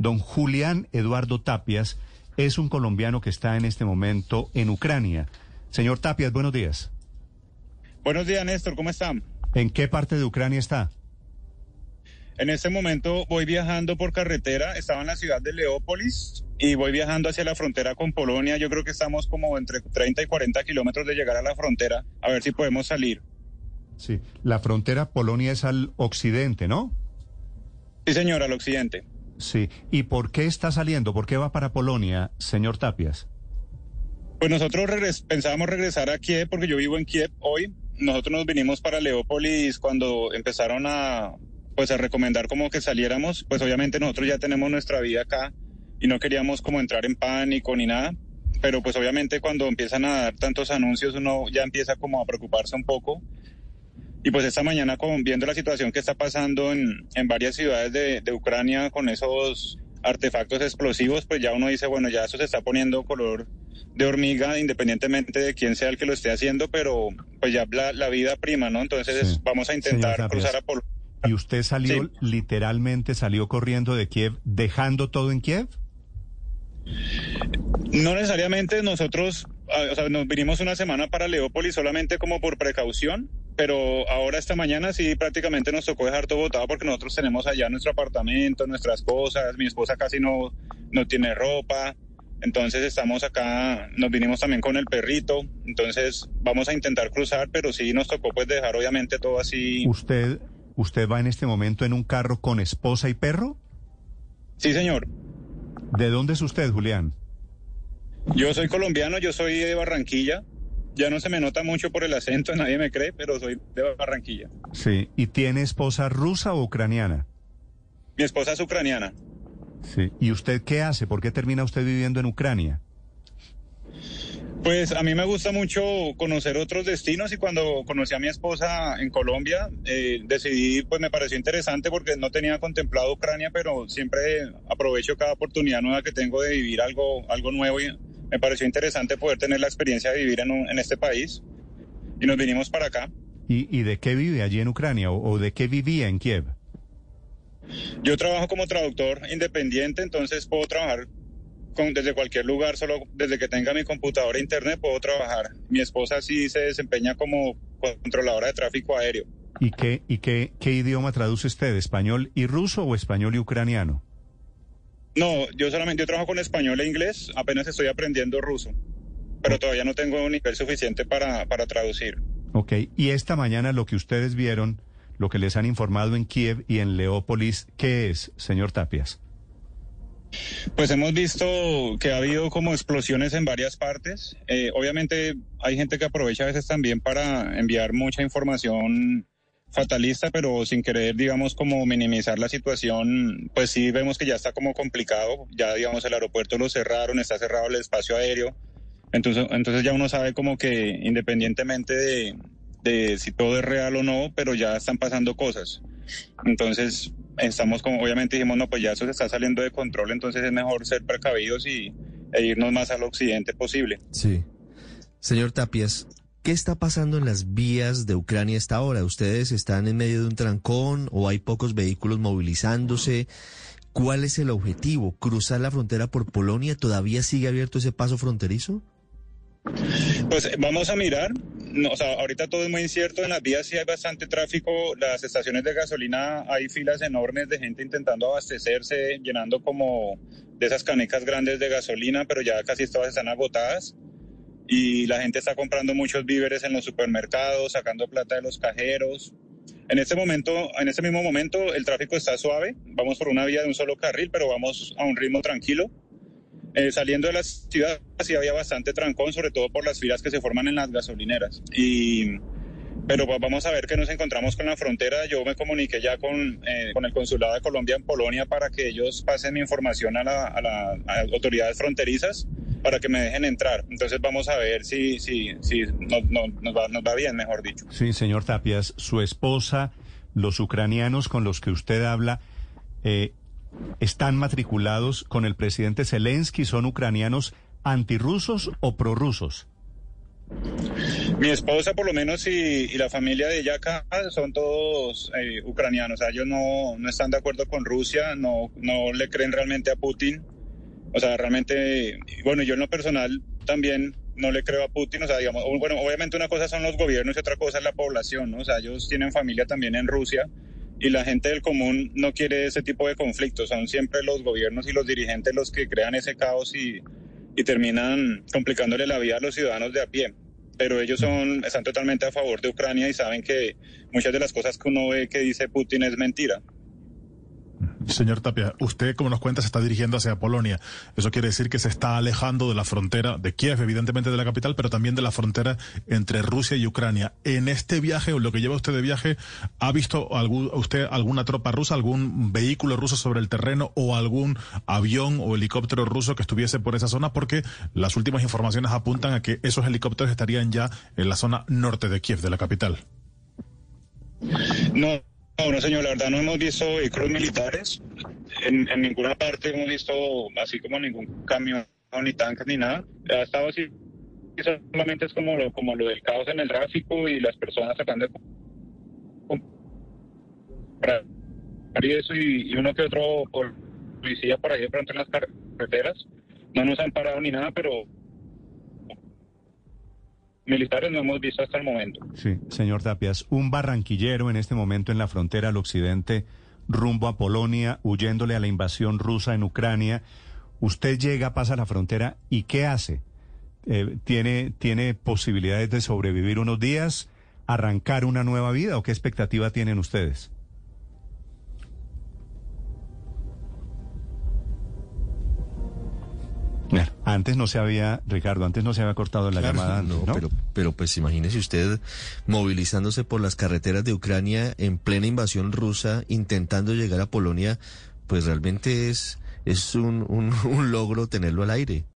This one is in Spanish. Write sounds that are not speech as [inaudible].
Don Julián Eduardo Tapias es un colombiano que está en este momento en Ucrania. Señor Tapias, buenos días. Buenos días, Néstor, ¿cómo están? ¿En qué parte de Ucrania está? En este momento voy viajando por carretera, estaba en la ciudad de Leópolis y voy viajando hacia la frontera con Polonia. Yo creo que estamos como entre 30 y 40 kilómetros de llegar a la frontera, a ver si podemos salir. Sí, la frontera Polonia es al occidente, ¿no? Sí, señor, al occidente. Sí, ¿y por qué está saliendo? ¿Por qué va para Polonia, señor Tapias? Pues nosotros pensábamos regresar a Kiev porque yo vivo en Kiev hoy. Nosotros nos vinimos para Leópolis cuando empezaron a pues a recomendar como que saliéramos, pues obviamente nosotros ya tenemos nuestra vida acá y no queríamos como entrar en pánico ni nada, pero pues obviamente cuando empiezan a dar tantos anuncios uno ya empieza como a preocuparse un poco. Y pues esta mañana con, viendo la situación que está pasando en, en varias ciudades de, de Ucrania con esos artefactos explosivos, pues ya uno dice, bueno, ya eso se está poniendo color de hormiga, independientemente de quién sea el que lo esté haciendo, pero pues ya la, la vida prima, ¿no? Entonces vamos a intentar cruzar a Polonia ¿Y usted salió, literalmente salió corriendo de Kiev, dejando todo en Kiev? No necesariamente nosotros, ah, o sea, nos vinimos una semana para Leópolis solamente como por precaución, pero ahora esta mañana sí prácticamente nos tocó dejar todo botado porque nosotros tenemos allá nuestro apartamento, nuestras cosas, mi esposa casi no, no tiene ropa, entonces estamos acá, nos vinimos también con el perrito, entonces vamos a intentar cruzar, pero sí nos tocó pues dejar obviamente todo así. ¿Usted ¿Usted va en este momento en un carro con esposa y perro? Sí, señor. ¿De dónde es usted, Julián? Yo soy colombiano, yo soy de Barranquilla. Ya no se me nota mucho por el acento, [laughs] nadie me cree, pero soy de Barranquilla. Sí, ¿y tiene esposa rusa o ucraniana? Mi esposa es ucraniana. Sí, ¿y usted qué hace? ¿Por qué termina usted viviendo en Ucrania? Pues a mí me gusta mucho conocer otros destinos y cuando conocí a mi esposa en Colombia eh, decidí, pues me pareció interesante porque no tenía contemplado Ucrania, pero siempre aprovecho cada oportunidad nueva que tengo de vivir algo, algo nuevo y me pareció interesante poder tener la experiencia de vivir en, en este país y nos vinimos para acá. ¿Y, de qué vive allí en Ucrania o de qué vivía en Kiev? Yo trabajo como traductor independiente, entonces puedo trabajar desde cualquier lugar, solo desde que tenga mi computadora e internet puedo trabajar. Mi esposa sí se desempeña como controladora de tráfico aéreo. ¿Y qué, y qué, qué idioma traduce usted? ¿Español y ruso o español y ucraniano? No, yo solamente yo trabajo con español e inglés, apenas estoy aprendiendo ruso, pero todavía no tengo un nivel suficiente para, para traducir. Ok, y esta mañana lo que ustedes vieron, lo que les han informado en Kiev y en Leópolis, ¿qué es, señor Tapias? Pues hemos visto que ha habido como explosiones en varias partes. Eh, obviamente hay gente que aprovecha a veces también para enviar mucha información fatalista, pero sin querer, digamos, como minimizar la situación, pues sí vemos que ya está como complicado. Ya, digamos, el aeropuerto lo cerraron, está cerrado el espacio aéreo. Entonces, entonces ya uno sabe como que independientemente de, de si todo es real o no, pero ya están pasando cosas. Entonces, estamos como, obviamente dijimos, no, pues ya eso se está saliendo de control, entonces es mejor ser precavidos y, e irnos más al occidente posible. Sí. Señor Tapias, ¿qué está pasando en las vías de Ucrania esta hora? ¿Ustedes están en medio de un trancón o hay pocos vehículos movilizándose? ¿Cuál es el objetivo? ¿Cruzar la frontera por Polonia? ¿Todavía sigue abierto ese paso fronterizo? Pues vamos a mirar. O sea, ahorita todo es muy incierto. En las vías sí hay bastante tráfico. Las estaciones de gasolina hay filas enormes de gente intentando abastecerse, llenando como de esas canecas grandes de gasolina, pero ya casi todas están agotadas. Y la gente está comprando muchos víveres en los supermercados, sacando plata de los cajeros. En este momento, en este mismo momento, el tráfico está suave. Vamos por una vía de un solo carril, pero vamos a un ritmo tranquilo. Eh, saliendo de la ciudad sí había bastante trancón, sobre todo por las filas que se forman en las gasolineras. Y, pero vamos a ver que nos encontramos con la frontera. Yo me comuniqué ya con, eh, con el Consulado de Colombia en Polonia para que ellos pasen mi información a, las autoridades fronterizas para que me dejen entrar. Entonces vamos a ver si, si, si no, nos, va, nos va bien, mejor dicho. Sí, señor Tapias, su esposa, los ucranianos con los que usted habla, eh, están matriculados con el presidente Zelensky? ¿Son ucranianos antirrusos o prorrusos? Mi esposa, por lo menos, y, y la familia de ella acá son todos eh, ucranianos. O sea, ellos no, no están de acuerdo con Rusia, no, no le creen realmente a Putin. O sea, realmente, bueno, yo en lo personal también no le creo a Putin. O sea, digamos, bueno, obviamente una cosa son los gobiernos y otra cosa es la población, ¿no? O sea, ellos tienen familia también en Rusia y la gente del común no quiere ese tipo de conflictos. Son siempre los gobiernos y los dirigentes los que crean ese caos y, y terminan complicándole la vida a los ciudadanos de a pie pero ellos son, están totalmente a favor de Ucrania y saben que muchas de las cosas que uno ve que dice Putin es mentira. Señor Tapia, usted, como nos cuenta, se está dirigiendo hacia Polonia. Eso quiere decir que se está alejando de la frontera de Kiev, evidentemente de la capital, pero también de la frontera entre Rusia y Ucrania. En este viaje, o lo que lleva usted de viaje, ¿ha visto algún, usted alguna tropa rusa, algún vehículo ruso sobre el terreno o algún avión o helicóptero ruso que estuviese por esa zona? Porque las últimas informaciones apuntan a que esos helicópteros estarían ya en la zona norte de Kiev, de la capital. No, no, señor, la verdad no hemos visto vehículos militares. En, en ninguna parte hemos visto así como ningún camión, ni tanques, ni nada. Ha estado así. Solamente es como lo, como lo del caos en el tráfico y las personas tratando de comprar y eso y, y uno que otro policía por ahí de pronto en las carreteras. No nos han parado ni nada, pero militares no hemos visto hasta el momento. Sí, señor Tapias, un barranquillero en este momento en la frontera al occidente, rumbo a Polonia, huyéndole a la invasión rusa en Ucrania. Usted llega, pasa la frontera y ¿qué hace? Eh, ¿tiene, ¿Tiene posibilidades de sobrevivir unos días, arrancar una nueva vida o qué expectativa tienen ustedes? Antes no se había, Ricardo, antes no se había cortado la Claro, llamada. no, ¿no? Pero, pero pues imagínese usted movilizándose por las carreteras de Ucrania en plena invasión rusa, intentando llegar a Polonia, pues realmente es, es un, un, [laughs] un logro tenerlo al aire.